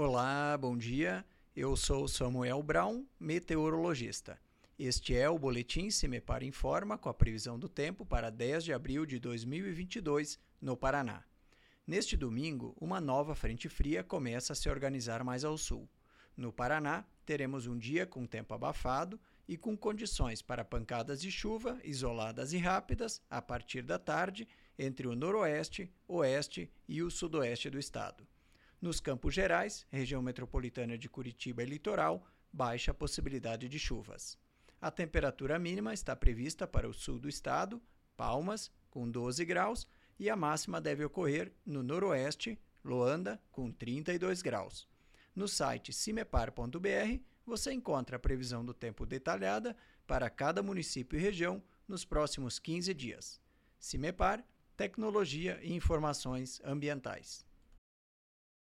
Olá, bom dia. Eu sou Samuel Brown, meteorologista. Este é o boletim Semepar Informa com a previsão do tempo para 10 de abril de 2022 no Paraná. Neste domingo, uma nova frente fria começa a se organizar mais ao sul. No Paraná, teremos um dia com tempo abafado e com condições para pancadas de chuva isoladas e rápidas a partir da tarde entre o noroeste, oeste e o sudoeste do estado. Nos Campos Gerais, região metropolitana de Curitiba e litoral, baixa possibilidade de chuvas. A temperatura mínima está prevista para o sul do estado, Palmas, com 12 graus, e a máxima deve ocorrer no noroeste, Loanda, com 32 graus. No site cimepar.br você encontra a previsão do tempo detalhada para cada município e região nos próximos 15 dias. Cimepar, Tecnologia e Informações Ambientais.